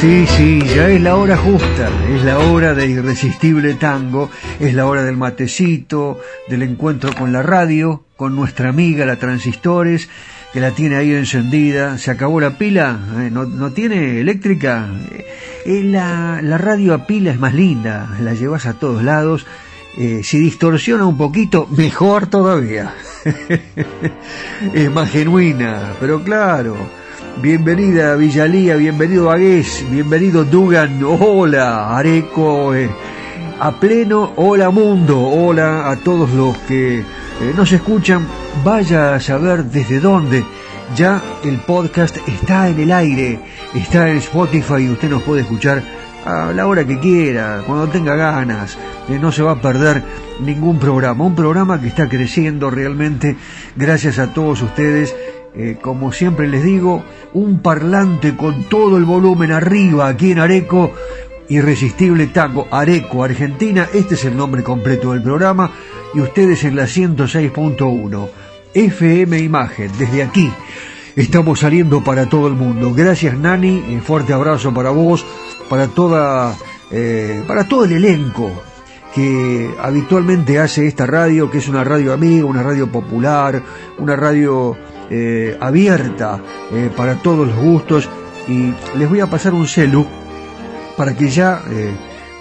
Sí, sí, ya es la hora justa, es la hora de irresistible tango, es la hora del matecito, del encuentro con la radio, con nuestra amiga la Transistores, que la tiene ahí encendida, se acabó la pila, ¿Eh? ¿No, tiene eléctrica, eh, la, la, radio a pila es más linda, la llevas a todos lados, eh, si distorsiona un poquito, mejor todavía, es más genuina, pero claro, Bienvenida Villalía, bienvenido Agués, bienvenido Dugan, hola Areco, eh, a pleno, hola mundo, hola a todos los que eh, nos escuchan, vaya a saber desde dónde. Ya el podcast está en el aire, está en Spotify y usted nos puede escuchar a la hora que quiera, cuando tenga ganas, eh, no se va a perder ningún programa, un programa que está creciendo realmente gracias a todos ustedes eh, como siempre les digo, un parlante con todo el volumen arriba aquí en Areco, Irresistible Tango, Areco, Argentina, este es el nombre completo del programa, y ustedes en la 106.1, FM Imagen, desde aquí. Estamos saliendo para todo el mundo. Gracias Nani, un fuerte abrazo para vos, para toda, eh, para todo el elenco que habitualmente hace esta radio, que es una radio amiga, una radio popular, una radio eh, abierta eh, para todos los gustos y les voy a pasar un celu para que ya eh,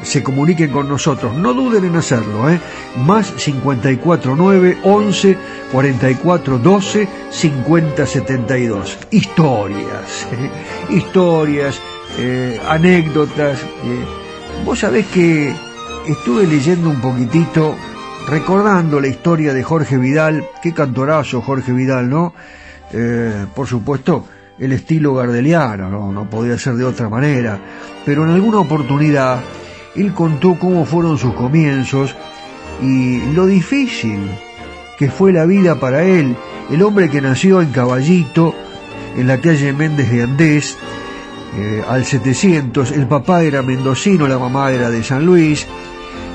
se comuniquen con nosotros. No duden en hacerlo, ¿eh? Más 549 11 44 12 50 72. Historias, historias, anécdotas. Vos sabés que estuve leyendo un poquitito, recordando la historia de Jorge Vidal, qué cantorazo Jorge Vidal, ¿no? Eh, por supuesto, el estilo gardeliano, ¿no? podía ser de otra manera, pero en alguna oportunidad él contó cómo fueron sus comienzos y lo difícil que fue la vida para él, el hombre que nació en Caballito, en la calle Méndez de Andés, eh, al 700, el papá era mendocino, la mamá era de San Luis,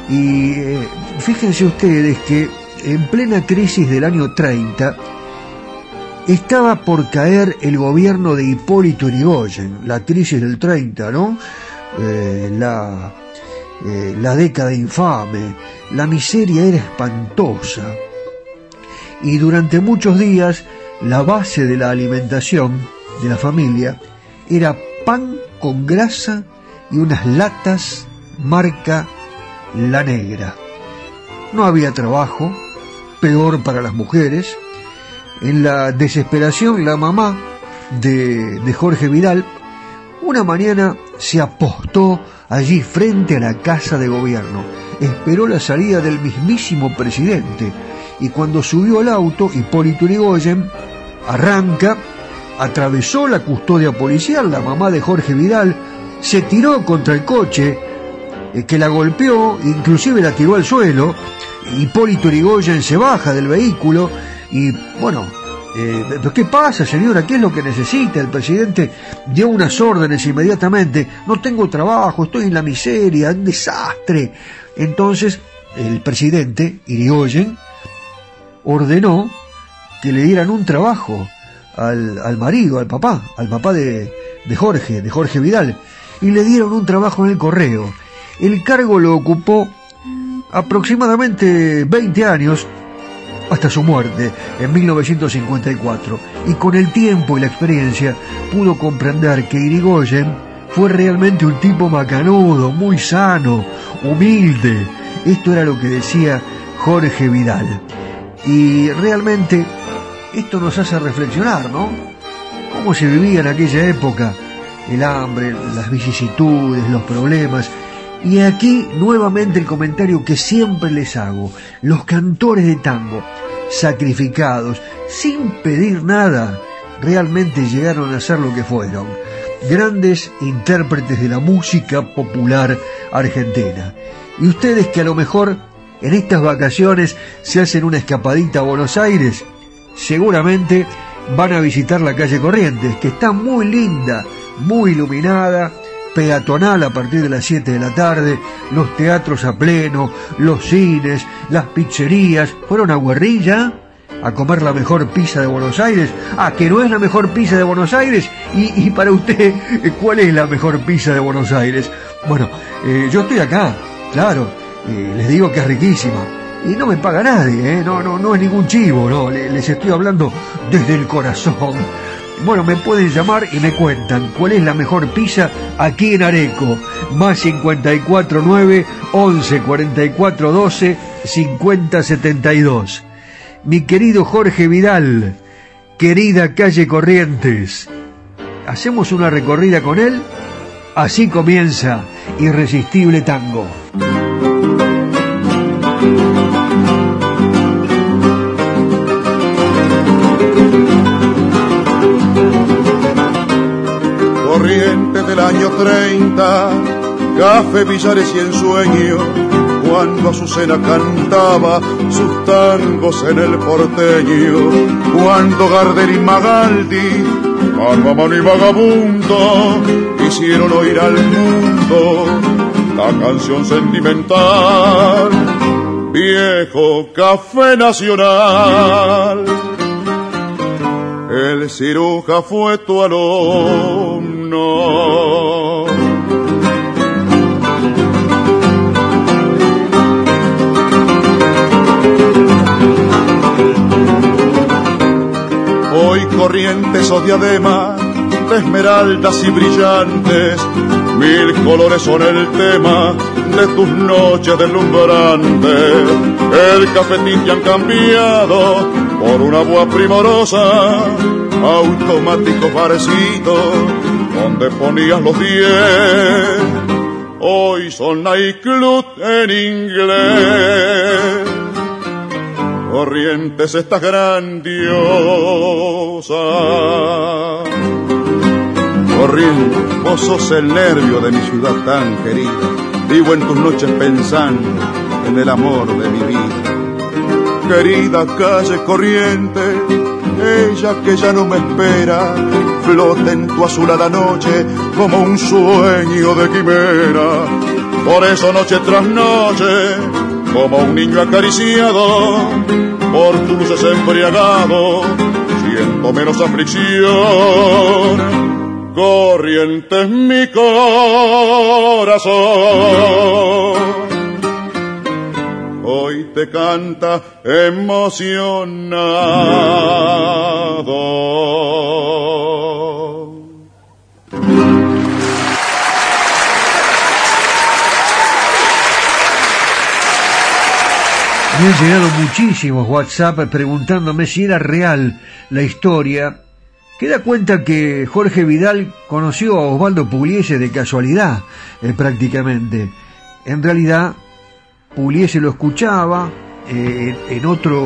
y eh, fíjense ustedes que en plena crisis del año 30, estaba por caer el gobierno de Hipólito Yrigoyen, la crisis del 30, ¿no? Eh, la, eh, la década infame, la miseria era espantosa. Y durante muchos días la base de la alimentación de la familia era pan con grasa y unas latas marca La Negra. No había trabajo, peor para las mujeres, en la desesperación, la mamá de, de Jorge Vidal, una mañana se apostó allí frente a la casa de gobierno. Esperó la salida del mismísimo presidente y cuando subió al auto, Hipólito Yrigoyen arranca, atravesó la custodia policial, la mamá de Jorge Vidal, se tiró contra el coche, eh, que la golpeó, inclusive la tiró al suelo, Hipólito Yrigoyen se baja del vehículo y bueno, eh, ¿qué pasa, señora? ¿Qué es lo que necesita? El presidente dio unas órdenes inmediatamente. No tengo trabajo, estoy en la miseria, un desastre. Entonces, el presidente, Irigoyen, ordenó que le dieran un trabajo al, al marido, al papá, al papá de, de Jorge, de Jorge Vidal, y le dieron un trabajo en el correo. El cargo lo ocupó aproximadamente 20 años hasta su muerte en 1954 y con el tiempo y la experiencia pudo comprender que Irigoyen fue realmente un tipo macanudo, muy sano, humilde. Esto era lo que decía Jorge Vidal. Y realmente esto nos hace reflexionar, ¿no? ¿Cómo se vivía en aquella época? El hambre, las vicisitudes, los problemas. Y aquí nuevamente el comentario que siempre les hago. Los cantores de tango, sacrificados, sin pedir nada, realmente llegaron a ser lo que fueron. Grandes intérpretes de la música popular argentina. Y ustedes que a lo mejor en estas vacaciones se hacen una escapadita a Buenos Aires, seguramente van a visitar la calle Corrientes, que está muy linda, muy iluminada, peatonal a partir de las 7 de la tarde, los teatros a pleno, los cines, las pizzerías. ¿Fueron a Guerrilla? a comer la mejor pizza de Buenos Aires. Ah, que no es la mejor pizza de Buenos Aires. Y, para usted, ¿cuál es la mejor pizza de Buenos Aires? Bueno, eh, yo estoy acá, claro. les digo que es riquísima y no me paga nadie, ¿eh? no, no, no es ningún chivo, no, les estoy hablando desde el corazón. Bueno, me pueden llamar y me cuentan cuál es la mejor pizza aquí en Areco. Más 549 11 44 12 50 72. Mi querido Jorge Vidal, querida calle Corrientes. ¿Hacemos una recorrida con él? Así comienza Irresistible Tango. Del año 30, café, billares y ensueño, cuando Azucena cantaba sus tangos en el porteño, cuando Gardel y Magaldi, mano y vagabundo, hicieron oír al mundo la canción sentimental, viejo café nacional. El ciruja fue tu alumno. Hoy corrientes o diadema de esmeraldas y brillantes Mil colores son el tema de tus noches deslumbrantes. El cafetín te han cambiado por una voz primorosa, automático parecido, donde ponías los diez. Hoy son nightclub en inglés. Corrientes estas grandiosas corriendo, vos sos el nervio de mi ciudad tan querida. Vivo en tus noches pensando en el amor de mi vida. Querida calle corriente, ella que ya no me espera, flota en tu azulada noche como un sueño de quimera. Por eso noche tras noche, como un niño acariciado, por tus luces embriagado, siento menos aflicción corriente mi corazón. Hoy te canta emocionado. Me han llegado muchísimos WhatsApp preguntándome si era real la historia que da cuenta que Jorge Vidal conoció a Osvaldo Pugliese de casualidad, eh, prácticamente. En realidad, Pugliese lo escuchaba eh, en otro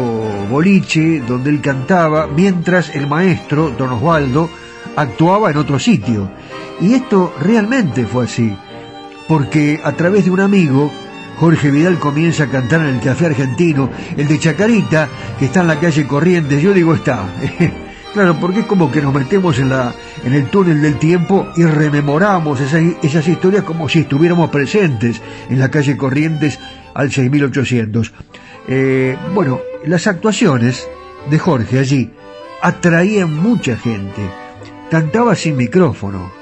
boliche donde él cantaba, mientras el maestro, don Osvaldo, actuaba en otro sitio. Y esto realmente fue así, porque a través de un amigo, Jorge Vidal comienza a cantar en el Café Argentino, el de Chacarita, que está en la calle Corrientes. Yo digo, está. Claro, porque es como que nos metemos en, la, en el túnel del tiempo y rememoramos esas, esas historias como si estuviéramos presentes en la calle Corrientes al 6800. Eh, bueno, las actuaciones de Jorge allí atraían mucha gente. Cantaba sin micrófono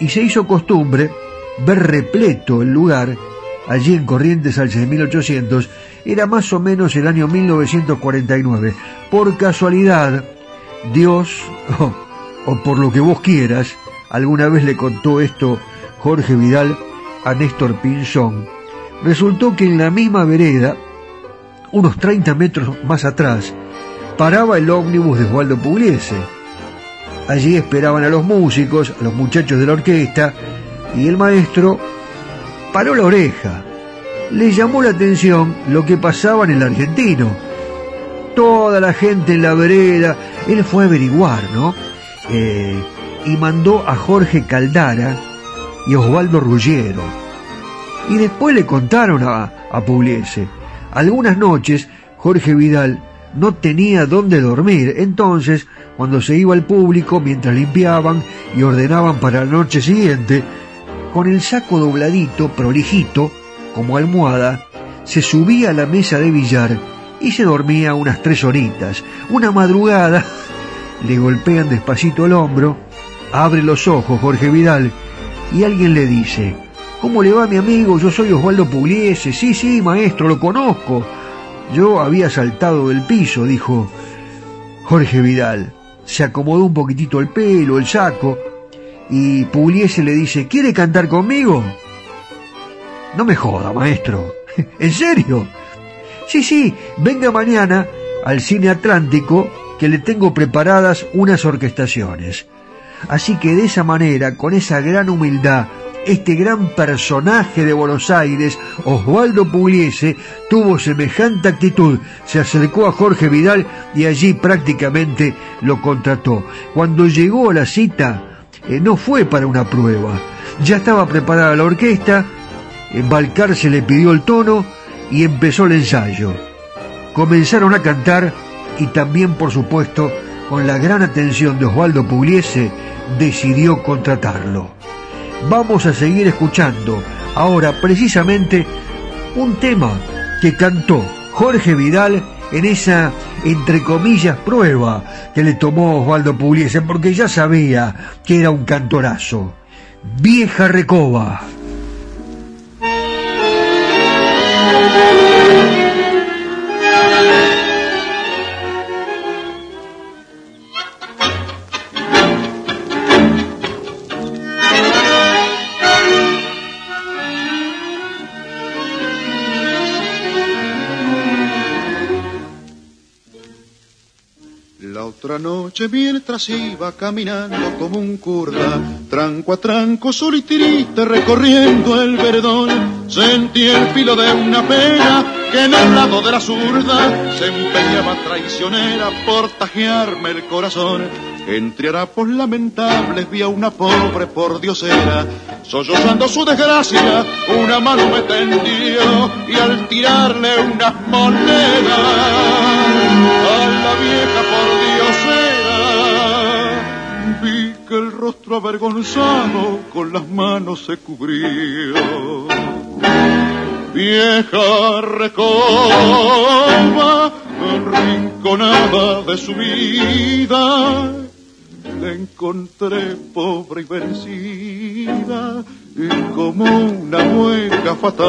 y se hizo costumbre ver repleto el lugar allí en Corrientes al 6800 era más o menos el año 1949. Por casualidad, Dios, o por lo que vos quieras, alguna vez le contó esto Jorge Vidal a Néstor Pinzón. Resultó que en la misma vereda, unos 30 metros más atrás, paraba el ómnibus de Osvaldo Pugliese. Allí esperaban a los músicos, a los muchachos de la orquesta, y el maestro paró la oreja. Le llamó la atención lo que pasaba en el argentino. Toda la gente en la vereda, él fue a averiguar, ¿no? Eh, y mandó a Jorge Caldara y Osvaldo Ruggiero. Y después le contaron a, a. Algunas noches Jorge Vidal no tenía dónde dormir, entonces, cuando se iba al público, mientras limpiaban y ordenaban para la noche siguiente, con el saco dobladito, prolijito, como almohada, se subía a la mesa de billar y se dormía unas tres horitas. Una madrugada le golpean despacito el hombro, abre los ojos Jorge Vidal y alguien le dice, ¿Cómo le va mi amigo? Yo soy Osvaldo Pugliese. Sí, sí, maestro, lo conozco. Yo había saltado del piso, dijo Jorge Vidal. Se acomodó un poquitito el pelo, el saco, y Pugliese le dice, ¿quiere cantar conmigo? No me joda, maestro. ¿En serio? Sí, sí, venga mañana al Cine Atlántico que le tengo preparadas unas orquestaciones. Así que de esa manera, con esa gran humildad, este gran personaje de Buenos Aires, Osvaldo Pugliese, tuvo semejante actitud, se acercó a Jorge Vidal y allí prácticamente lo contrató. Cuando llegó a la cita, eh, no fue para una prueba, ya estaba preparada la orquesta, Balcar se le pidió el tono y empezó el ensayo. Comenzaron a cantar y también, por supuesto, con la gran atención de Osvaldo Pugliese, decidió contratarlo. Vamos a seguir escuchando ahora precisamente un tema que cantó Jorge Vidal en esa, entre comillas, prueba que le tomó Osvaldo Pugliese, porque ya sabía que era un cantorazo. Vieja Recoba. Noche mientras iba caminando como un curda, tranco a tranco, solo y recorriendo el verdón, sentí el filo de una pena que en el lado de la zurda se empeñaba traicionera por tajearme el corazón. Entre harapos lamentables vi a una pobre por diosera, sollozando su desgracia, una mano me tendió y al tirarle unas monedas a la vieja por que el rostro avergonzado con las manos se cubrió. Vieja recoba, rinconada de su vida, la encontré pobre y vencida y como una mueca fatal.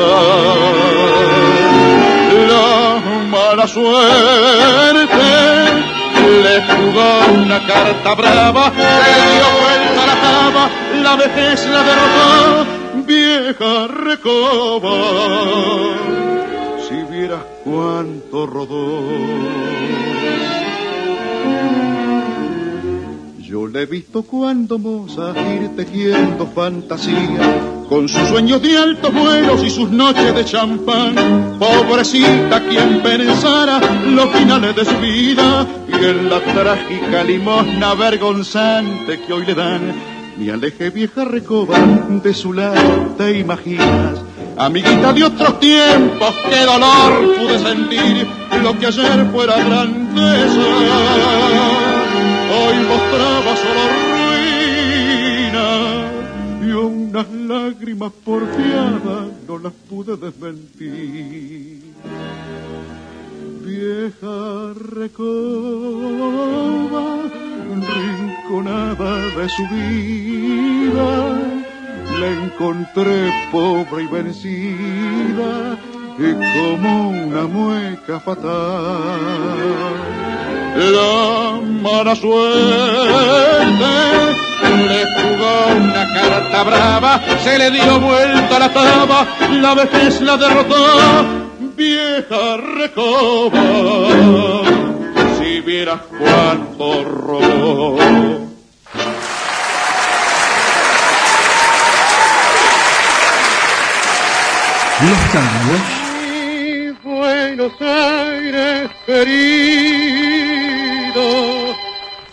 La mala suerte le jugó una carta brava, se dio vuelta la cama, la vejez la derrotó, vieja recoba. Si vieras cuánto rodó. Yo le he visto cuando moza ir tejiendo fantasía con sus sueños de altos vuelos y sus noches de champán. Pobrecita quien pensara los finales de su vida y en la trágica limosna vergonzante que hoy le dan. Mi aleje vieja recoba de su lado, te imaginas. Amiguita de otros tiempos, qué dolor pude sentir lo que ayer fuera grandeza. Hoy mostraba solo unas lágrimas porfiadas no las pude desmentir. Vieja recoba, rinconada de su vida, la encontré pobre y vencida y como una mueca fatal la mala suerte le jugó una carta brava, se le dio vuelta la taba, la vejez la derrotó, vieja recoba, si vieras cuánto robó. Los tangos. Buenos Aires querido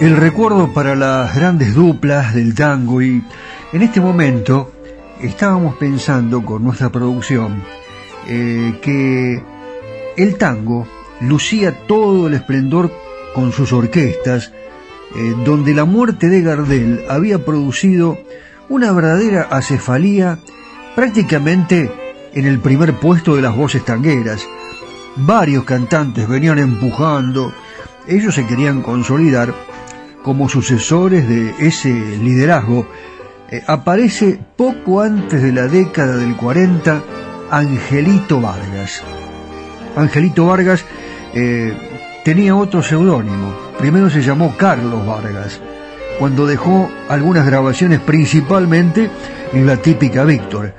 El recuerdo para las grandes duplas del tango y en este momento estábamos pensando con nuestra producción eh, que el tango lucía todo el esplendor con sus orquestas, eh, donde la muerte de Gardel había producido una verdadera acefalía prácticamente en el primer puesto de las voces tangueras. Varios cantantes venían empujando, ellos se querían consolidar como sucesores de ese liderazgo, eh, aparece poco antes de la década del 40 Angelito Vargas. Angelito Vargas eh, tenía otro seudónimo, primero se llamó Carlos Vargas, cuando dejó algunas grabaciones principalmente en la típica Víctor,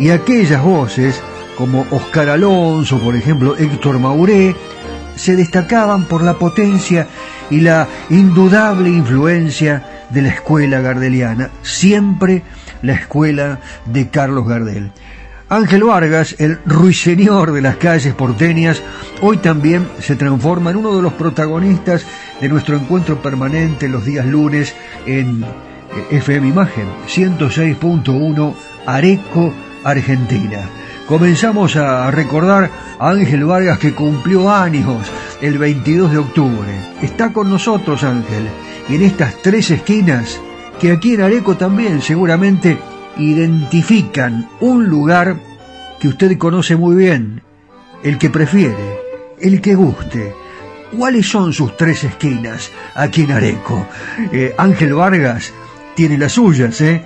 y aquellas voces como Oscar Alonso, por ejemplo, Héctor Mauré, se destacaban por la potencia y la indudable influencia de la escuela gardeliana, siempre la escuela de Carlos Gardel. Ángel Vargas, el ruiseñor de las calles porteñas, hoy también se transforma en uno de los protagonistas de nuestro encuentro permanente los días lunes en FM Imagen 106.1 Areco, Argentina. Comenzamos a recordar a Ángel Vargas que cumplió años el 22 de octubre. Está con nosotros Ángel y en estas tres esquinas que aquí en Areco también seguramente identifican un lugar que usted conoce muy bien, el que prefiere, el que guste. ¿Cuáles son sus tres esquinas aquí en Areco? Eh, Ángel Vargas tiene las suyas, ¿eh?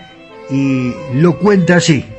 Y lo cuenta así.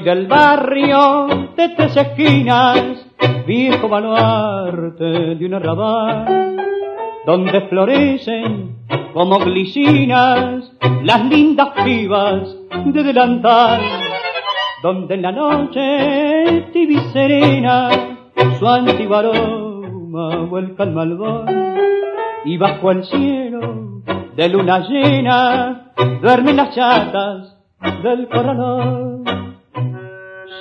Del barrio de tres esquinas, viejo baluarte de un arrabal, donde florecen como glicinas las lindas pibas de delantal, donde en la noche tibia serena su antiguo aroma vuelca al malvón y bajo el cielo de luna llena duermen las chatas del corralón.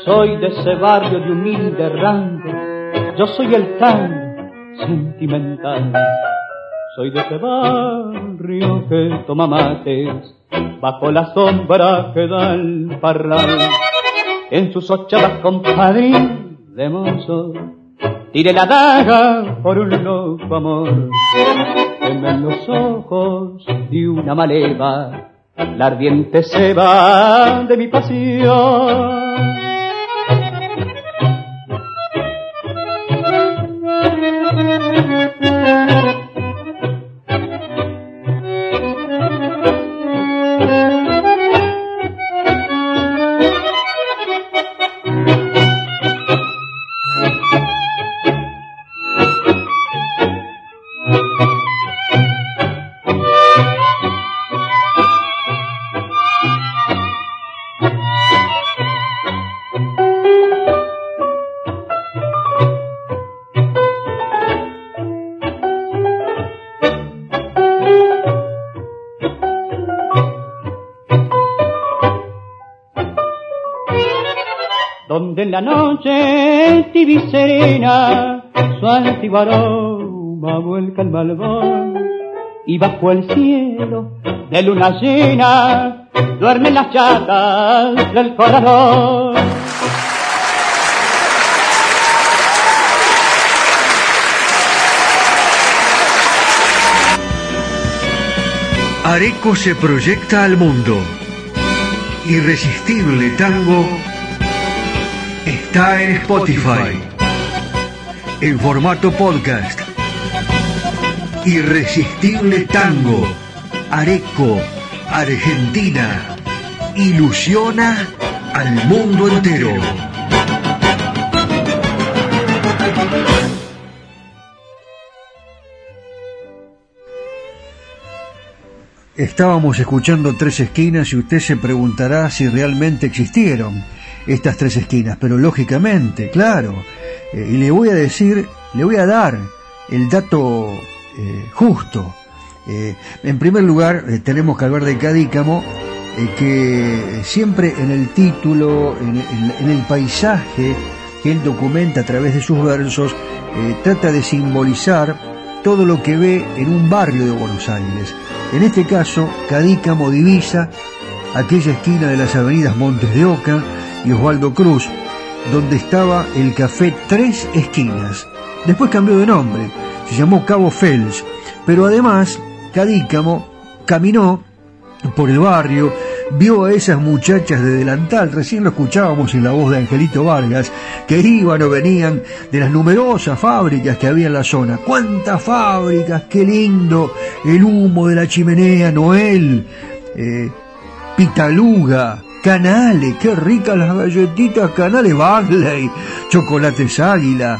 Soy de ese barrio de humilde rango, yo soy el tan sentimental. Soy de ese barrio que toma mates bajo la sombra que da el parral. En sus ochavas compadrín de mozo, tire la daga por un loco amor. en los ojos de una maleva la ardiente va de mi pasión. La noche tibia serena, su antiguo aroma vuelca el malvón, y bajo el cielo de luna llena duermen las chatas del corazón. Areco se proyecta al mundo. Irresistible tango Está en Spotify. En formato podcast. Irresistible Tango. Areco. Argentina. Ilusiona al mundo entero. Estábamos escuchando tres esquinas y usted se preguntará si realmente existieron estas tres esquinas, pero lógicamente, claro, eh, y le voy a decir, le voy a dar el dato eh, justo. Eh, en primer lugar, tenemos que hablar de Cadícamo, que siempre en el título, en, el paisaje que él documenta a través de sus versos, trata de simbolizar todo lo que ve en un barrio de Buenos Aires. En este caso, Cadícamo divisa aquella esquina de las avenidas Montes de Oca, y Osvaldo Cruz, donde estaba el café Tres Esquinas. Después cambió de nombre, se llamó Cabo Fels, pero además Cadícamo caminó por el barrio, vio a esas muchachas de delantal, recién lo escuchábamos en la voz de Angelito Vargas, que iban o venían de las numerosas fábricas que había en la zona. ¡Cuántas fábricas! ¡Qué lindo! El humo de la chimenea, Noel, eh, Pitaluga, Canales, qué ricas las galletitas Canales Barley, chocolates Águila,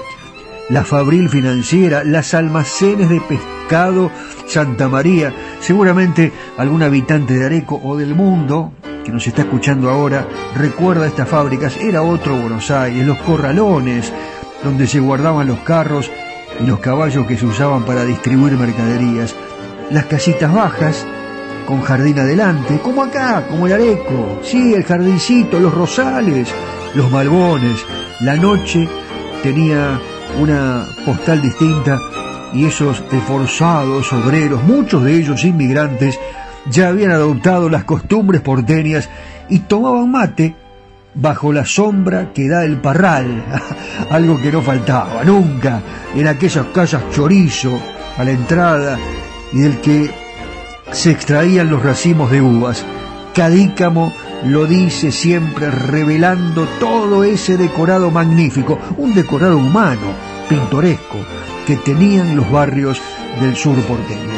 la Fabril Financiera, las almacenes de pescado Santa María. Seguramente algún habitante de Areco o del mundo que nos está escuchando ahora recuerda estas fábricas. Era otro Buenos Aires, los corralones donde se guardaban los carros y los caballos que se usaban para distribuir mercaderías, las casitas bajas con jardín adelante, como acá, como el Areco, sí, el jardincito, los rosales, los malbones. La noche tenía una postal distinta y esos esforzados obreros, muchos de ellos inmigrantes, ya habían adoptado las costumbres porteñas y tomaban mate bajo la sombra que da el parral, algo que no faltaba nunca en aquellas casas chorizo a la entrada y del que se extraían los racimos de uvas. Cadícamo lo dice siempre revelando todo ese decorado magnífico, un decorado humano, pintoresco, que tenían los barrios del sur porteño.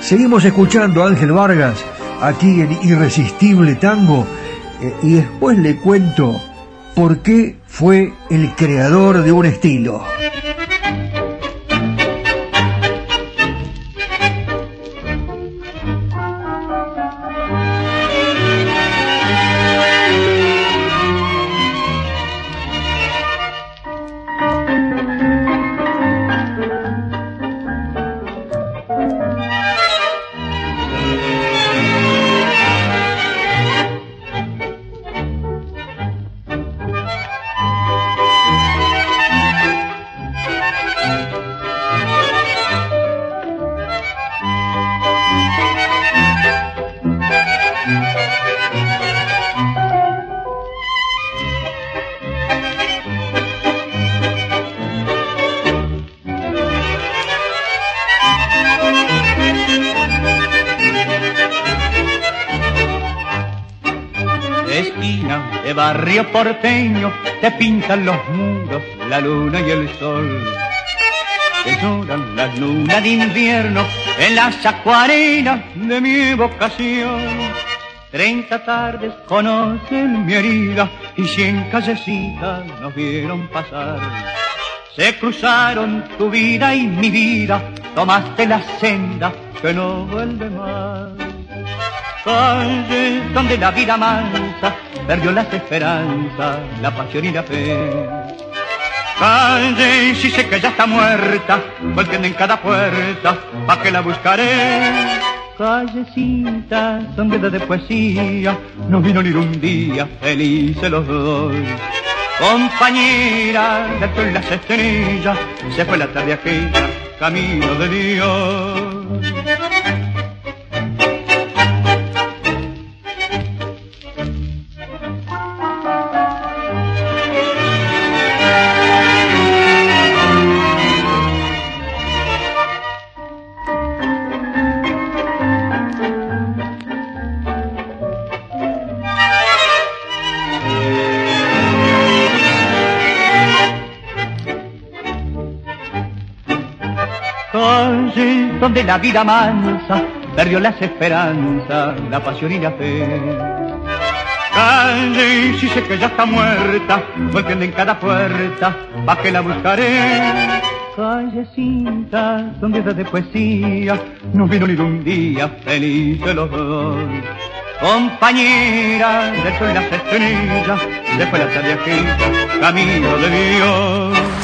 Seguimos escuchando a Ángel Vargas aquí en Irresistible Tango eh, y después le cuento por qué fue el creador de un estilo. Barrio porteño te pintan los muros, la luna y el sol. Te lloran las lunas de invierno en las acuarelas de mi vocación. Treinta tardes conocen mi herida y cien callecitas nos vieron pasar. Se cruzaron tu vida y mi vida, tomaste la senda que no vuelve más. Calle donde la vida mansa perdió las esperanzas, la pasión y la fe. Calle, si sé que ya está muerta, volviendo en cada puerta, pa' que la buscaré. Callecita, donde de poesía, no vino ni un día, felices los dos. Compañera, de las estrellas, se fue la tarde aquella, camino de Dios. Donde la vida mansa perdió las esperanzas, la pasión y la fe. Calle, si sé que ya está muerta, golpeando en cada puerta, pa' que la buscaré. Callecita, donde de poesía, no vino ni un día feliz de los dos. Compañera de sol y las estrellas, después la aquí, camino de Dios.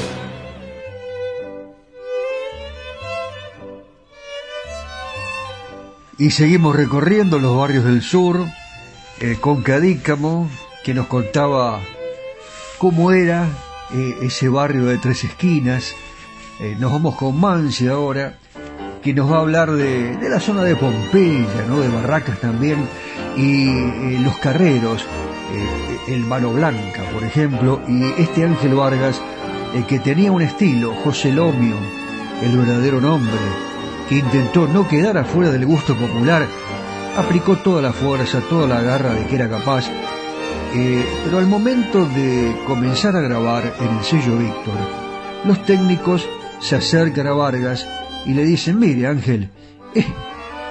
Y seguimos recorriendo los barrios del sur eh, con Cadícamo, que nos contaba cómo era eh, ese barrio de tres esquinas. Eh, nos vamos con Mansi ahora, que nos va a hablar de, de la zona de Pompeya, ¿no? de Barracas también, y los carreros, el Mano Blanca, por ejemplo, y este Ángel Vargas, que tenía un estilo, José Lomio, el verdadero nombre, intentó no quedar afuera del gusto popular, aplicó toda la fuerza, toda la garra de que era capaz, eh, pero al momento de comenzar a grabar en el sello Víctor, los técnicos se acercan a Vargas y le dicen, mire Ángel, eh,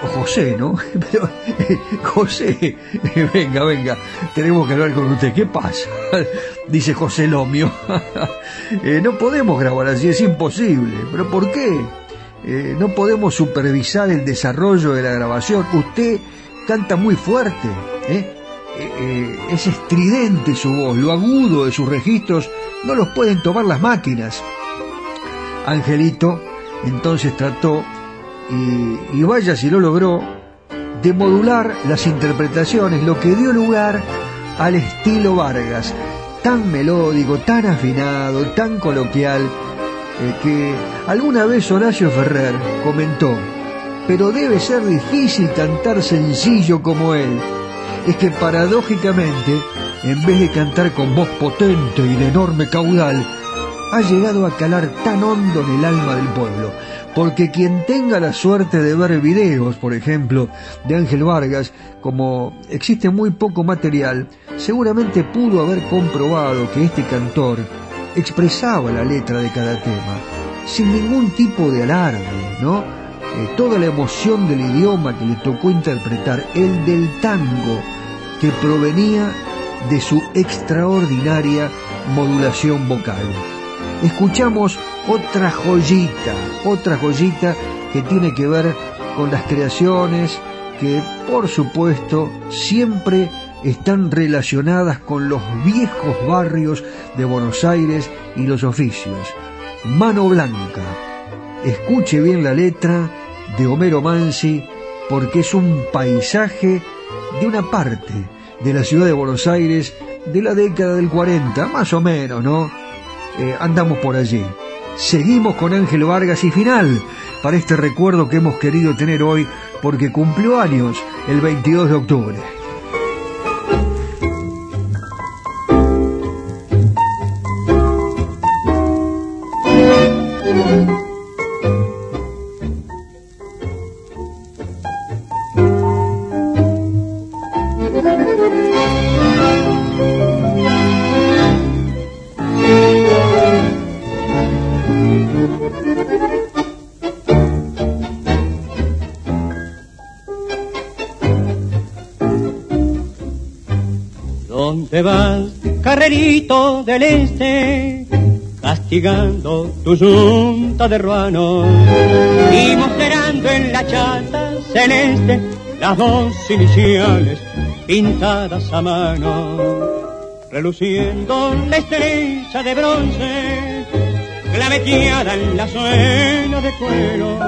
o José, ¿no? Eh, José, venga, venga, tenemos que hablar con usted, ¿qué pasa? Dice José Lomio, no podemos grabar así, es imposible, pero ¿por qué? Eh, no podemos supervisar el desarrollo de la grabación. Usted canta muy fuerte, ¿eh? Eh, es estridente su voz, lo agudo de sus registros no los pueden tomar las máquinas. Angelito entonces trató, y, y vaya si lo logró, de modular las interpretaciones, lo que dio lugar al estilo Vargas, tan melódico, tan afinado, tan coloquial, que alguna vez Horacio Ferrer comentó, pero debe ser difícil cantar sencillo como él. Es que paradójicamente, en vez de cantar con voz potente y de enorme caudal, ha llegado a calar tan hondo en el alma del pueblo, porque quien tenga la suerte de ver videos, por ejemplo, de Ángel Vargas, como existe muy poco material, seguramente pudo haber comprobado que este cantor expresaba la letra de cada tema, sin ningún tipo de alarde, ¿no? Eh, toda la emoción del idioma que le tocó interpretar, el del tango, que provenía de su extraordinaria modulación vocal. Escuchamos otra joyita, otra joyita que tiene que ver con las creaciones que, por supuesto, siempre están relacionadas con los viejos barrios de Buenos Aires y los oficios. Mano Blanca. Escuche bien la letra de Homero Mansi porque es un paisaje de una parte de la ciudad de Buenos Aires de la década del 40, más o menos, ¿no? Eh, andamos por allí. Seguimos con Ángel Vargas y final para este recuerdo que hemos querido tener hoy porque cumplió años el 22 de octubre. Tu junta de ruanos y mostrando en la chata celeste las dos iniciales pintadas a mano, reluciendo la estrella de bronce, claveteada en la suela de cuero,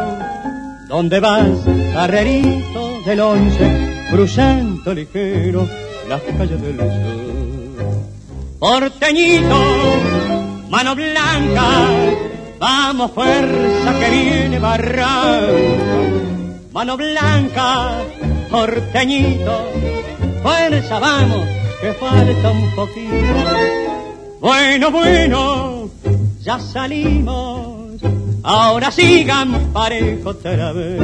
donde vas, carrerito del once, cruzando ligero las calles del sur. Porteñito, mano blanca, vamos fuerza que viene barranca. Mano blanca, porteñito, fuerza vamos, que falta un poquito. Bueno, bueno, ya salimos, ahora sigan parejo otra vez.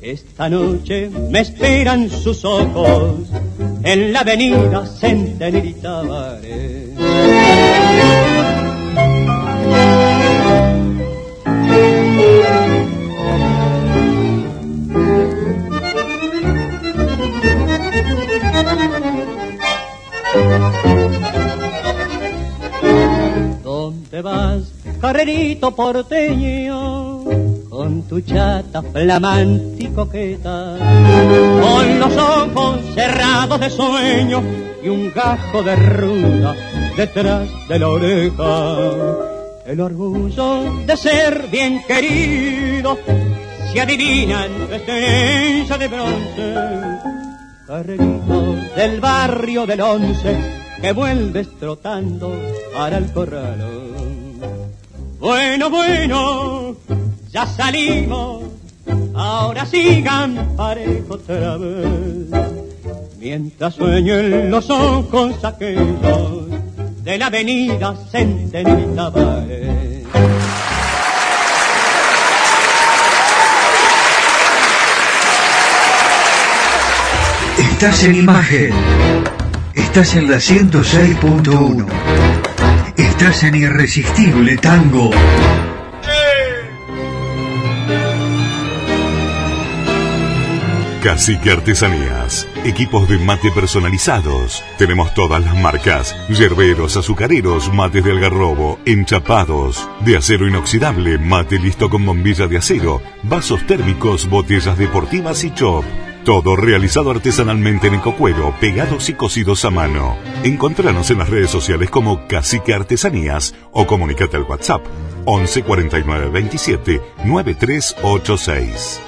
Esta noche me esperan sus ojos en la avenida Tavares. ¿Dónde vas, carrerito porteño? con tu chata flamante y coqueta, con los ojos cerrados de sueño y un gajo de ruda detrás de la oreja. El orgullo de ser bien querido se adivina en tu estrella de bronce. Carrerito del barrio del once que vuelves trotando para el corral. Bueno, bueno, ya salimos, ahora sigan parejo otra vez. Mientras sueñen los ojos aquellos de la avenida Centenil Estás en imagen. Estás en la 106.1. Estás en Irresistible Tango. Cacique Artesanías. Equipos de mate personalizados. Tenemos todas las marcas. Yerberos, azucareros, mates de algarrobo, enchapados, de acero inoxidable, mate listo con bombilla de acero, vasos térmicos, botellas deportivas y chop. Todo realizado artesanalmente en ecocuero, pegados y cosidos a mano. Encontranos en las redes sociales como Cacique Artesanías o comunicate al WhatsApp 11 49 27 9386.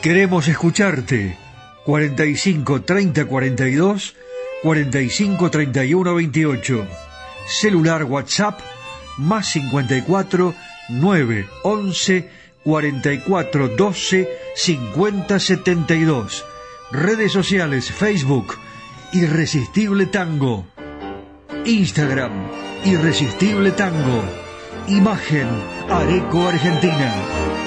Queremos escucharte. 45 30 42 45 31 28. Celular WhatsApp más 54 9 11 44 12 50 72. Redes sociales, Facebook, Irresistible Tango. Instagram, Irresistible Tango. Imagen, Areco Argentina.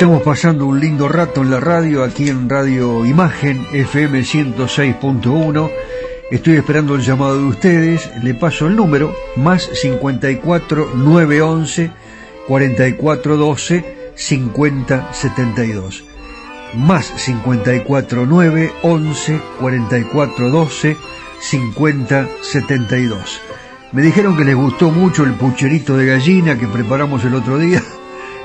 Estamos pasando un lindo rato en la radio, aquí en Radio Imagen, FM 106.1. Estoy esperando el llamado de ustedes. Le paso el número, más 54 911 4412 5072. Más 54 911 4412 5072. Me dijeron que les gustó mucho el pucherito de gallina que preparamos el otro día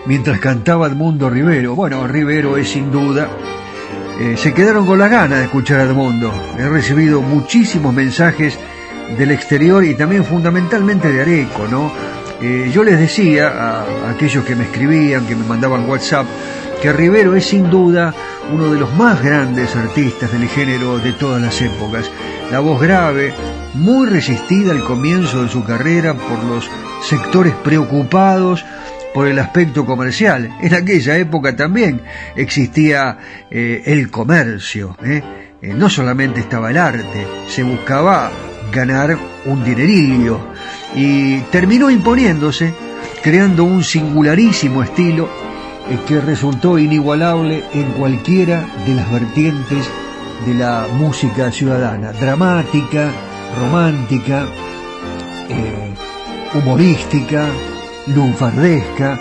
mientras cantaba Edmundo Rivero. Bueno, Rivero es sin duda. Eh, se quedaron con las ganas de escuchar a Edmundo. He recibido muchísimos mensajes del exterior y también fundamentalmente de Areco, ¿no? Eh, yo les decía a, aquellos que me escribían, que me mandaban WhatsApp, que Rivero es sin duda uno de los más grandes artistas del género de todas las épocas. La voz grave, muy resistida al comienzo de su carrera por los sectores preocupados por el aspecto comercial. En aquella época también existía eh, el comercio, ¿eh? Eh, no solamente estaba el arte, se buscaba ganar un dinerillo y terminó imponiéndose, creando un singularísimo estilo que resultó inigualable en cualquiera de las vertientes de la música ciudadana, dramática, romántica, humorística, lunfardesca.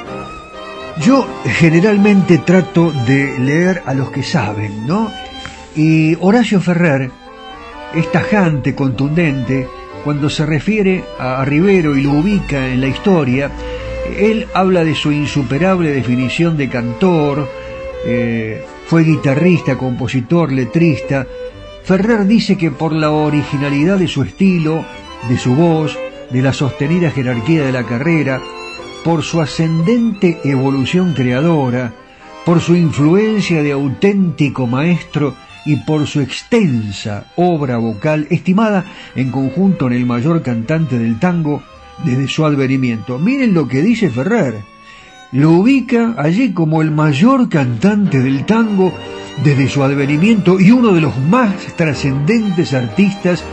Yo generalmente trato de leer a los que saben, ¿no? Y Horacio Ferrer es tajante, contundente, cuando se refiere a Rivero y lo ubica en la historia, él habla de su insuperable definición de cantor, eh, fue guitarrista, compositor, letrista. Ferrer dice que por la originalidad de su estilo, de su voz, de la sostenida jerarquía de la carrera, por su ascendente evolución creadora, por su influencia de auténtico maestro y por su extensa obra vocal, estimada en conjunto en el mayor cantante del tango desde su advenimiento. Miren lo que dice Ferrer. Lo ubica allí como el mayor cantante del tango desde su advenimiento y uno de los más trascendentes artistas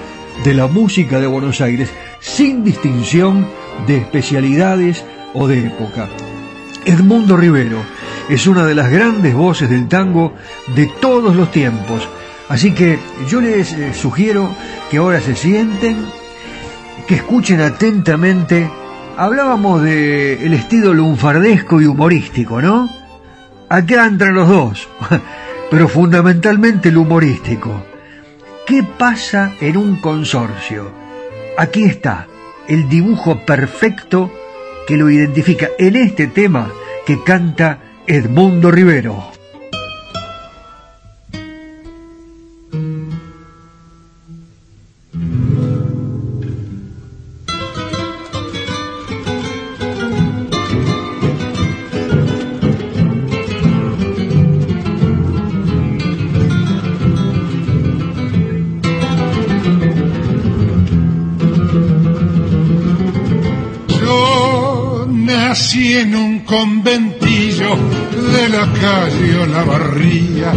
de la música de Buenos Aires, sin distinción de especialidades o de época. Edmundo Rivero es una de las grandes voces del tango de todos los tiempos, así que yo les eh, sugiero que ahora se sienten, que escuchen atentamente. Hablábamos de el estilo lunfardesco y humorístico, ¿no? Acá entran los dos, pero fundamentalmente el humorístico. ¿Qué pasa en un consorcio? Aquí está el dibujo perfecto que lo identifica en este tema que canta Edmundo Rivero. Conventillo de la calle o la barría.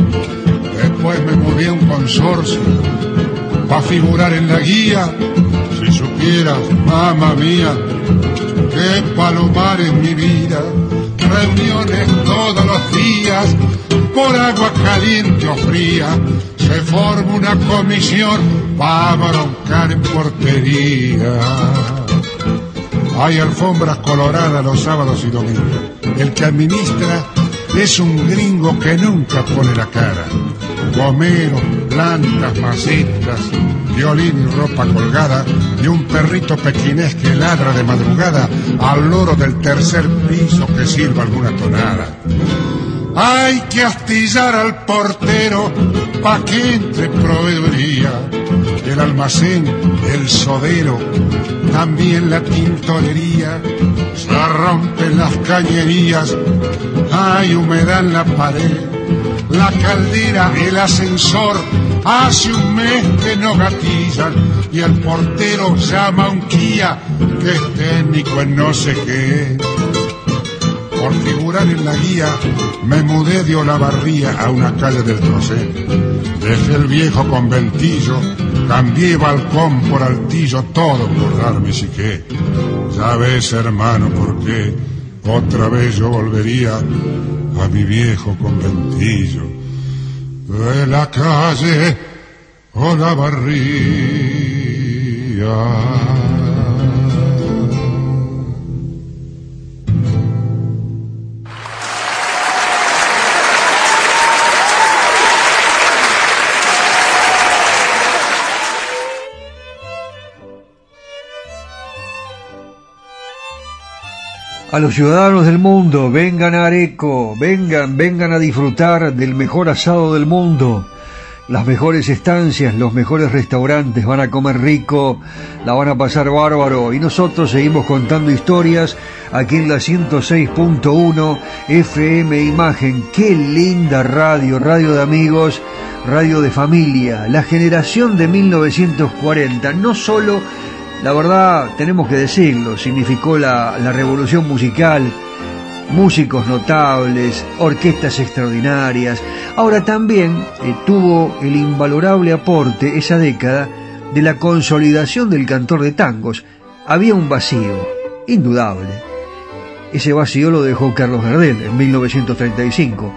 Después me moví a un consorcio para figurar en la guía. Si supieras, mamá mía, qué palomar en mi vida. Reuniones todos los días, por agua caliente o fría. Se forma una comisión para broncar en portería. Hay alfombras coloradas los sábados y domingos. El que administra es un gringo que nunca pone la cara. Gomeros, plantas, macetas, violín y ropa colgada y un perrito pequinés que ladra de madrugada al loro del tercer piso que sirva alguna tonada. Hay que astillar al portero pa' que entre proveeduría. El almacén, el sodero, también la tintorería. Se rompen las cañerías, hay humedad en la pared. La caldera, el ascensor, hace un mes que no gatillan y el portero llama a un Kia que es técnico en no sé qué por figurar en la guía, me mudé de Olavarría a una calle del Trocé. Dejé el viejo conventillo, cambié balcón por altillo, todo por darme siqué. Ya ves, hermano, por qué otra vez yo volvería a mi viejo conventillo de la calle Olavarría. A los ciudadanos del mundo, vengan a Areco, vengan, vengan a disfrutar del mejor asado del mundo, las mejores estancias, los mejores restaurantes, van a comer rico, la van a pasar bárbaro. Y nosotros seguimos contando historias aquí en la 106.1 FM Imagen. Qué linda radio, radio de amigos, radio de familia, la generación de 1940, no solo la verdad, tenemos que decirlo, significó la, revolución musical, músicos notables, orquestas extraordinarias. Ahora también eh, tuvo el invalorable aporte esa década de la consolidación del cantor de tangos. Había un vacío, indudable. Ese vacío lo dejó Carlos Gardel en 1935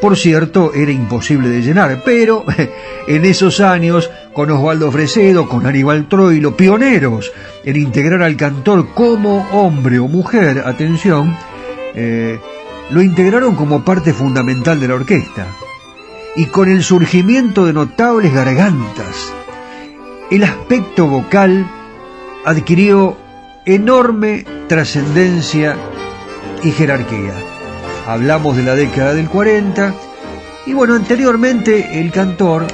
por cierto, era imposible de llenar, pero en esos años, con Osvaldo Fresedo, con Aníbal Troilo, pioneros en integrar al cantor como hombre o mujer, atención, eh, lo integraron como parte fundamental de la orquesta. Y con el surgimiento de notables gargantas, el aspecto vocal adquirió enorme trascendencia y jerarquía hablamos de la década del 40, y bueno, anteriormente el cantor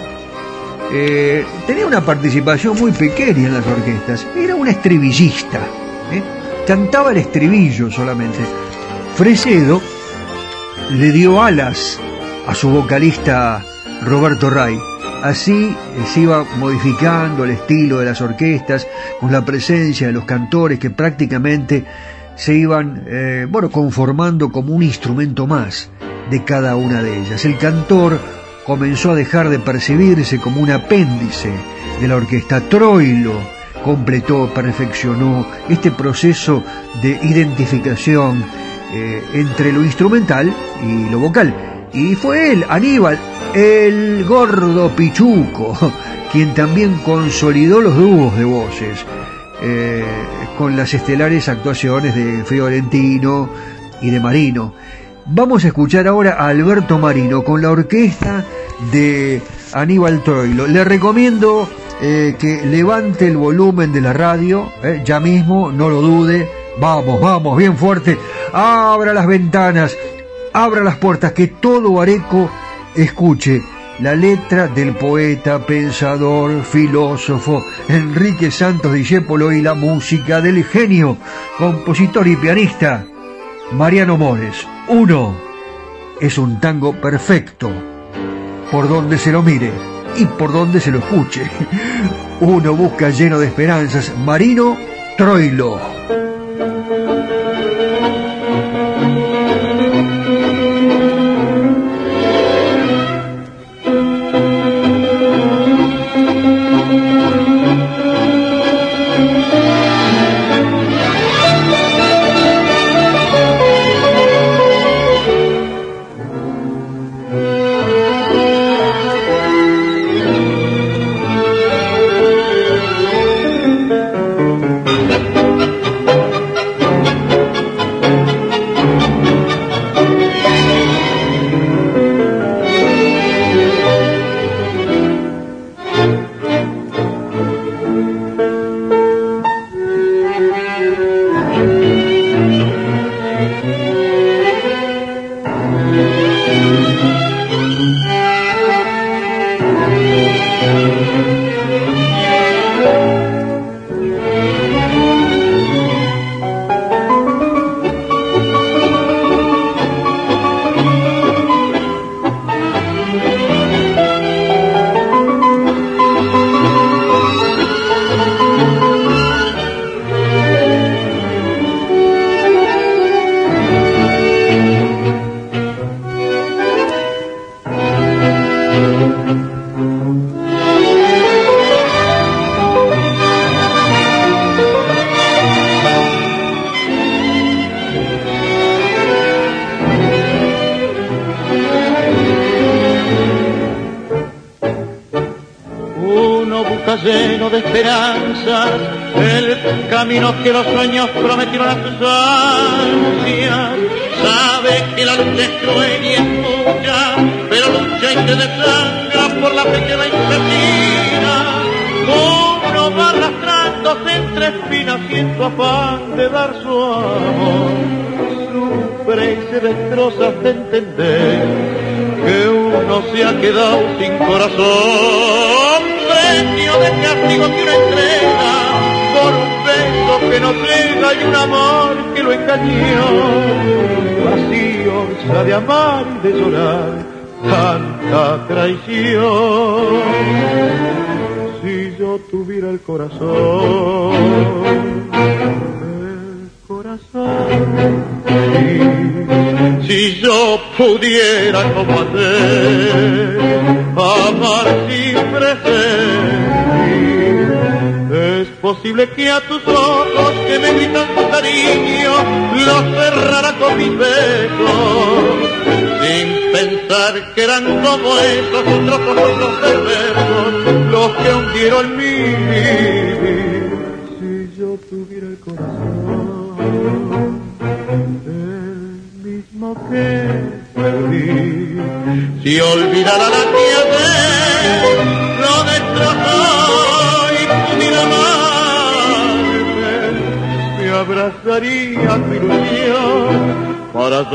eh, tenía una participación muy pequeña en las orquestas, era un estribillista, ¿eh? cantaba el estribillo solamente. Fresedo le dio alas a su vocalista Roberto Ray. Así eh, se iba modificando el estilo de las orquestas con la presencia de los cantores que prácticamente se iban, bueno, conformando como un instrumento más de cada una de ellas. El cantor comenzó a dejar de percibirse como un apéndice de la orquesta. Troilo completó, perfeccionó este proceso de identificación eh, entre lo instrumental y lo vocal. Y fue él, Aníbal, el gordo pichuco, quien también consolidó los dúos de voces. Eh, con las estelares actuaciones de Fiorentino y de Marino. Vamos a escuchar ahora a Alberto Marino con la orquesta de Aníbal Troilo. Le recomiendo eh, que levante el volumen de la radio, eh, ya mismo, no lo dude. Vamos, vamos, bien fuerte. Abra las ventanas, abra las puertas, que todo Areco escuche la letra del poeta, pensador, filósofo Enrique Santos Discépolo y la música del genio, compositor y pianista Mariano Mores. Uno es un tango perfecto, por donde se lo mire y por donde se lo escuche. Uno busca lleno de esperanzas, Marino Troilo. El camino que los sueños prometieron a tus ansias. Sabe que la lucha es cruel y es mucha, pero lucha y se desangra por la fe que la. Uno va arrastrándose entre espinas y en su afán de dar su amor, sufre y se destroza hasta entender que uno se ha quedado sin corazón premio de castigo que una entrega que no llega y un amor que lo engañó. Vacío de amar y de llorar tanta traición. Si yo tuviera el corazón, el corazón, si, yo pudiera como hacer, amar sin es posible que a tus ojos me gritan su cariño los cerrara con mis besos, sin pensar que eran como esos otros ojos perversos los que hundieron mi vivir. Si yo tuviera el corazón, el mismo que perdí, si olvidara la tierra, abrazaría tu ilusión para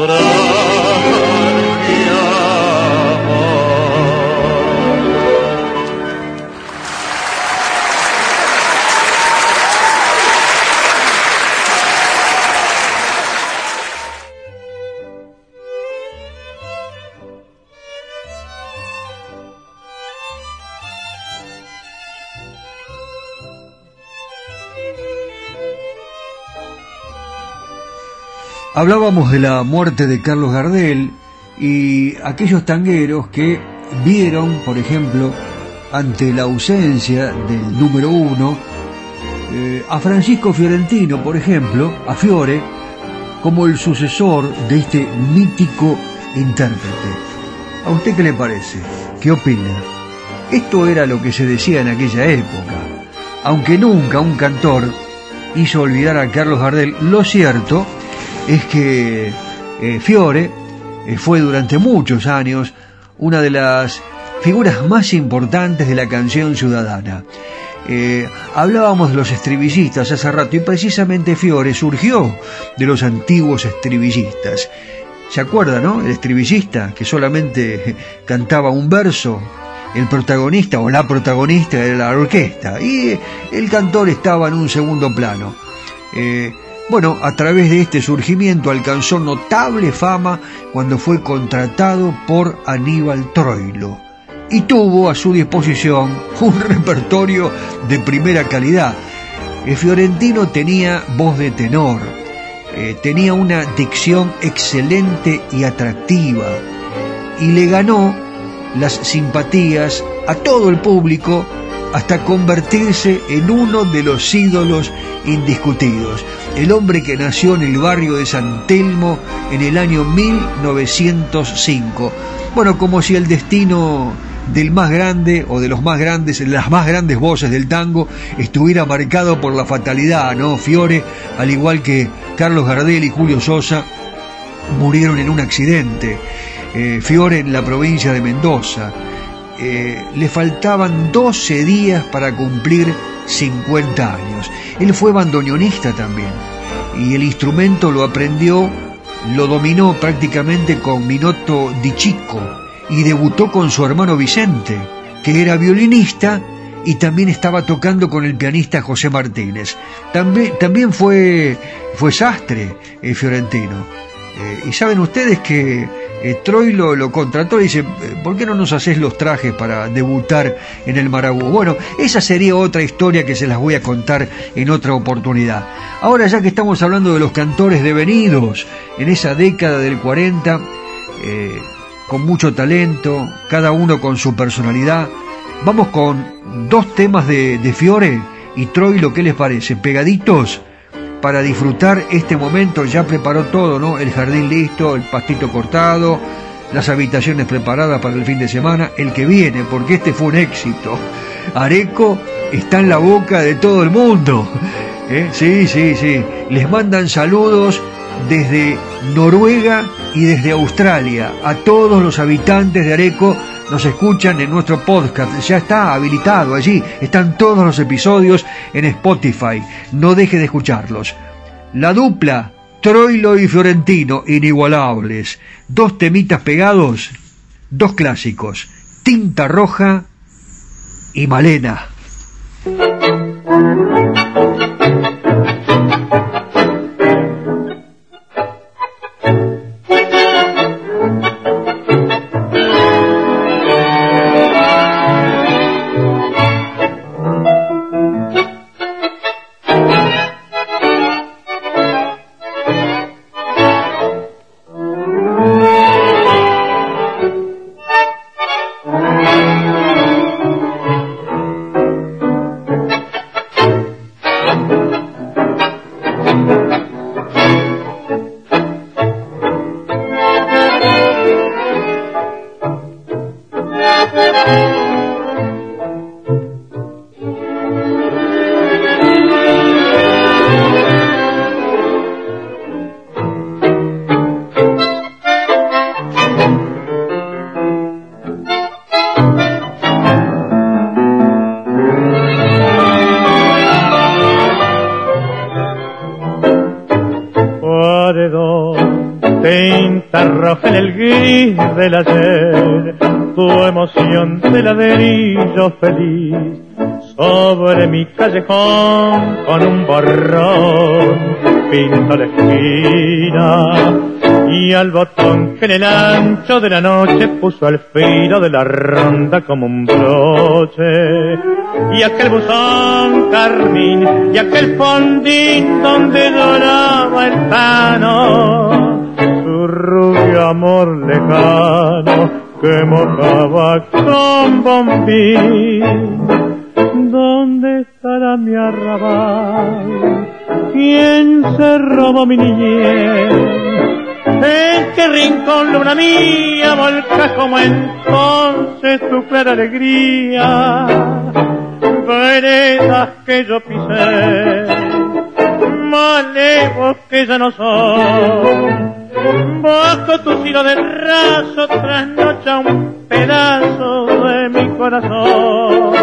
Hablábamos de la muerte de Carlos Gardel y aquellos tangueros que vieron, por ejemplo, ante la ausencia del número uno, eh, a Francisco Fiorentino, por ejemplo, a Fiore, como el sucesor de este mítico intérprete. ¿A usted qué le parece? ¿Qué opina? Esto era lo que se decía en aquella época. Aunque nunca un cantor hizo olvidar a Carlos Gardel, lo cierto es que eh, Fiore eh, fue durante muchos años una de las figuras más importantes de la canción ciudadana. Eh, hablábamos de los estribillistas hace rato y precisamente Fiore surgió de los antiguos estribillistas. ¿Se acuerda, no? El estribillista que solamente cantaba un verso, el protagonista o la protagonista era la orquesta y el cantor estaba en un segundo plano. Bueno, a través de este surgimiento alcanzó notable fama cuando fue contratado por Aníbal Troilo y tuvo a su disposición un repertorio de primera calidad. El fiorentino tenía voz de tenor, eh, tenía una dicción excelente y atractiva y le ganó las simpatías a todo el público hasta convertirse en uno de los ídolos indiscutidos. El hombre que nació en el barrio de San Telmo en el año 1905. Bueno, como si el destino del más grande o de los más grandes, las más grandes voces del tango, estuviera marcado por la fatalidad, ¿no? Fiore, al igual que Carlos Gardel y Julio Sosa, murieron en un accidente. Eh, Fiore en la provincia de Mendoza. Eh, le faltaban 12 días para cumplir 50 años. Él fue bandoneonista también y el instrumento lo aprendió, lo dominó prácticamente con Minotto Di Chico y debutó con su hermano Vicente, que era violinista y también estaba tocando con el pianista José Martínez. También, también fue, fue sastre eh, fiorentino. Eh, y saben ustedes que eh, Troilo lo contrató y dice, ¿por qué no nos haces los trajes para debutar en el Marabú? Bueno, esa sería otra historia que se las voy a contar en otra oportunidad. Ahora ya que estamos hablando de los cantores devenidos en esa década del 40, eh, con mucho talento, cada uno con su personalidad, vamos con dos temas de, Fiore y Troilo, ¿qué les parece? Pegaditos para disfrutar este momento. Ya preparó todo, ¿no? El jardín listo, el pastito cortado, las habitaciones preparadas para el fin de semana, el que viene, porque este fue un éxito. Areco está en la boca de todo el mundo. ¿Eh? Sí, sí, sí. Les mandan saludos desde Noruega y desde Australia. A todos los habitantes de Areco nos escuchan en nuestro podcast. Ya está habilitado allí. Están todos los episodios en Spotify. No deje de escucharlos. La dupla Troilo y Fiorentino, inigualables. Dos temitas pegados, dos clásicos. Tinta Roja y Malena. Que en el ancho de la noche puso al filo de la ronda como un broche y aquel buzón carmín y aquel fondín donde doraba el pano rubio amor lejano que mojaba con bombín. ¿Dónde estará mi arrabal? ¿Quién se robó mi niñez? ¿En qué rincón luna mía volca como entonces tu clara alegría? Veredas que yo pisé, malevos que ya no son Bajo tu silo de raso trasnocha un pedazo de mi corazón.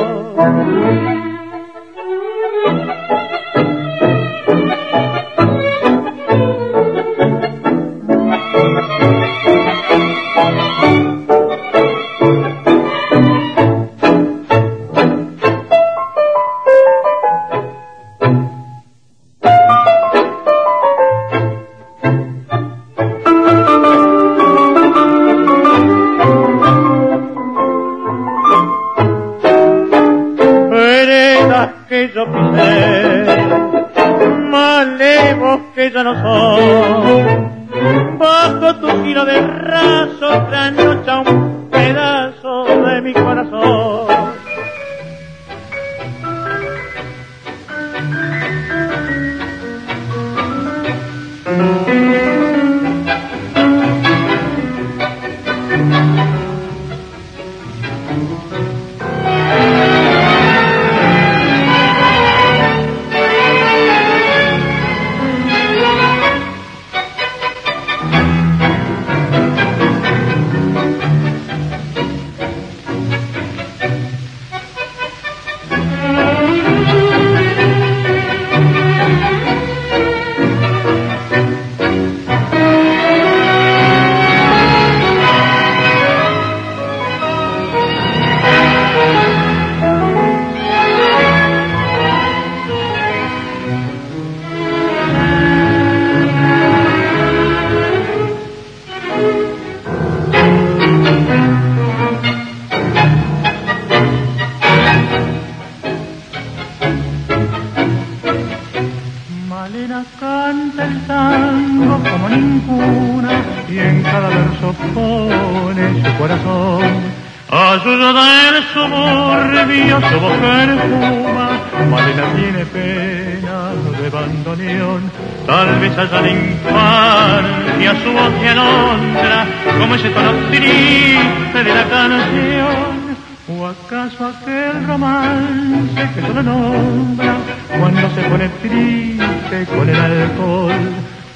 tiene pena de bandoneón. Tal vez allá la infancia su voz y alondra, como ese tono triste de la canción. ¿O acaso aquel romance que solo nombra cuando se pone triste con el alcohol?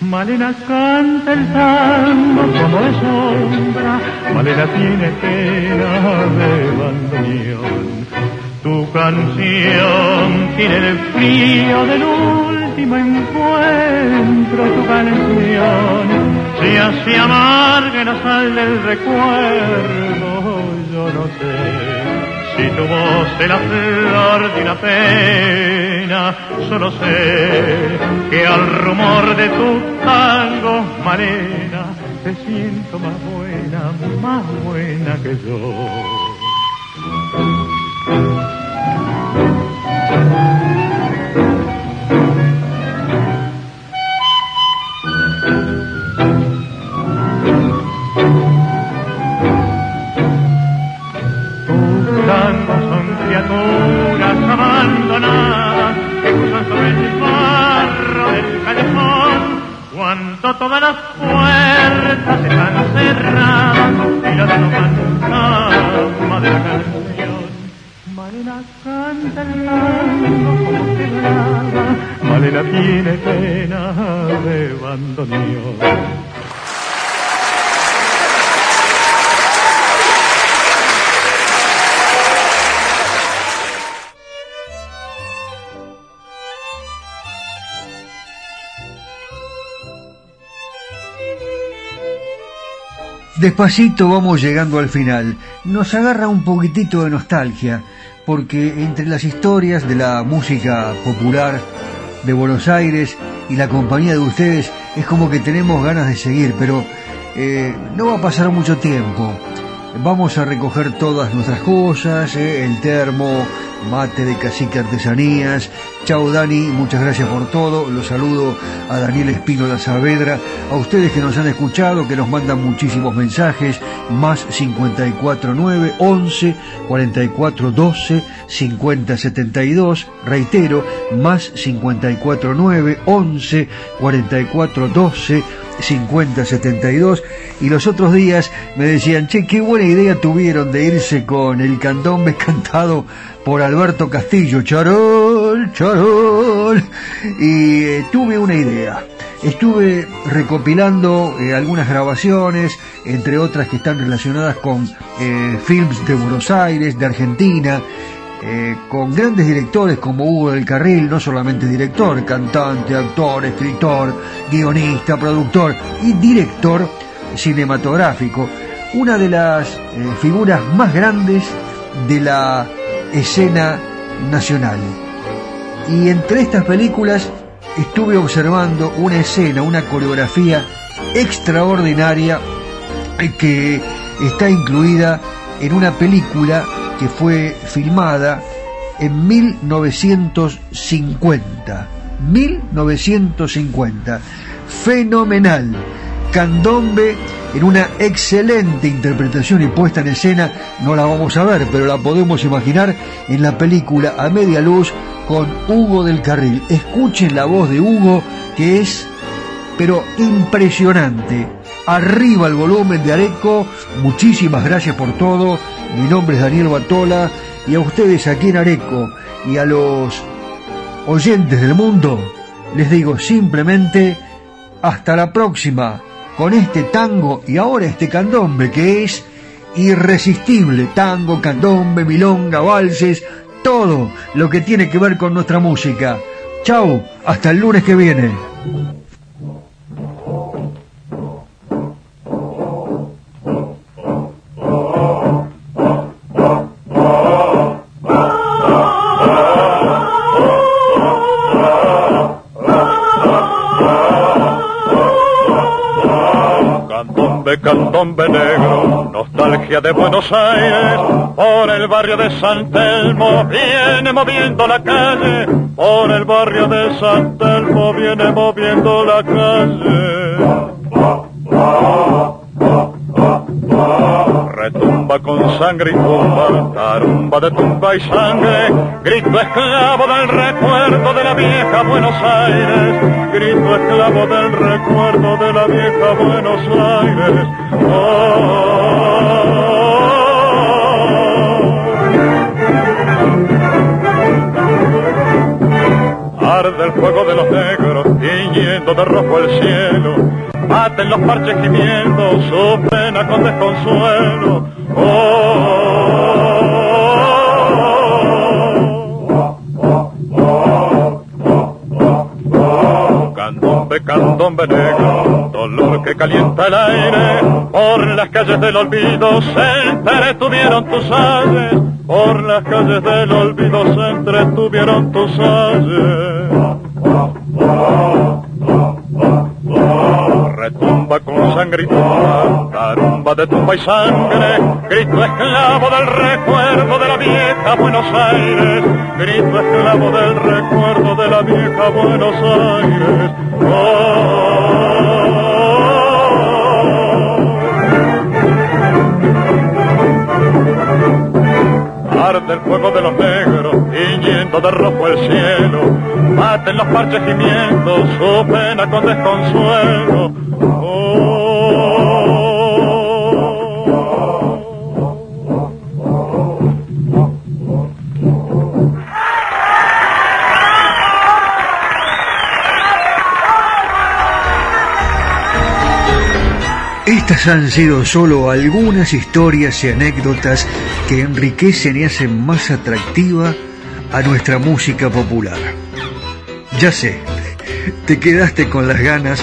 Malena canta el tango como de sombra, Malena tiene pena de bandoneón. Tu canción tiene el frío del último encuentro, tu canción se hace amarga la sal del recuerdo, yo no sé si tu voz es la flor de una pena, solo sé que al rumor de tu tango, Malena, te siento más buena, más buena que yo. Malena canta el tango como que Malena tiene pena de bandoneón. Despacito vamos llegando al final. Nos agarra un poquitito de nostalgia, porque entre las historias de la música popular de Buenos Aires y la compañía de ustedes es como que tenemos ganas de seguir, pero eh, no va a pasar mucho tiempo. Vamos a recoger todas nuestras cosas, eh, el termo, mate de cacique artesanías. Chao Dani, muchas gracias por todo. Los saludo a Daniel Espino de Saavedra, a ustedes que nos han escuchado, que nos mandan muchísimos mensajes, más 549 11 44 12 50 72, reitero, más 549 11 44 12 5072 y los otros días me decían, che, qué buena idea tuvieron de irse con el candombe cantado por Alberto Castillo, y eh, tuve una idea. Estuve recopilando eh, algunas grabaciones, entre otras que están relacionadas con eh, films de Buenos Aires, de Argentina, eh, con grandes directores como Hugo del Carril, no solamente director, cantante, actor, escritor, guionista, productor y director cinematográfico, una de las figuras más grandes de la escena nacional. Y entre estas películas estuve observando una escena, una coreografía extraordinaria que está incluida en una película que fue filmada en 1950. 1950. Fenomenal. Candombe en una excelente interpretación y puesta en escena, no la vamos a ver, pero la podemos imaginar en la película A Media Luz con Hugo del Carril. Escuchen la voz de Hugo, que es, pero impresionante. Arriba el volumen de Areco, muchísimas gracias por todo. Mi nombre es Daniel Batola y a ustedes aquí en Areco y a los oyentes del mundo les digo simplemente hasta la próxima con este tango y ahora este candombe que es irresistible. Tango, candombe, milonga, valses, todo lo que tiene que ver con nuestra música. Chau, hasta el lunes que viene. candombe negro, de Buenos Aires, por el barrio de San Telmo viene moviendo la calle, por el barrio de San Telmo viene moviendo la calle. Retumba con sangre y tumba, tarumba de tumba y sangre, grito esclavo del recuerdo de la vieja Buenos Aires, grito esclavo del recuerdo de la vieja Buenos Aires. Oh, Ciñendo de rojo el cielo, maten los parches gimiendo su pena con desconsuelo. Oh, candombe, candombe negro, dolor que calienta el aire, por las calles del olvido se entretuvieron tus aves, por las calles del olvido se entretuvieron tus aves. Tumba, tarumba de tumba y sangre, grito esclavo del recuerdo de la vieja Buenos Aires, grito esclavo del recuerdo de la vieja Buenos Aires. Oh. Arde el fuego de los negros, tiñendo de rojo el cielo, maten los parches gimiendo su pena con desconsuelo. Estas han sido solo algunas historias y anécdotas que enriquecen y hacen más atractiva a nuestra música popular. Ya sé, te quedaste con las ganas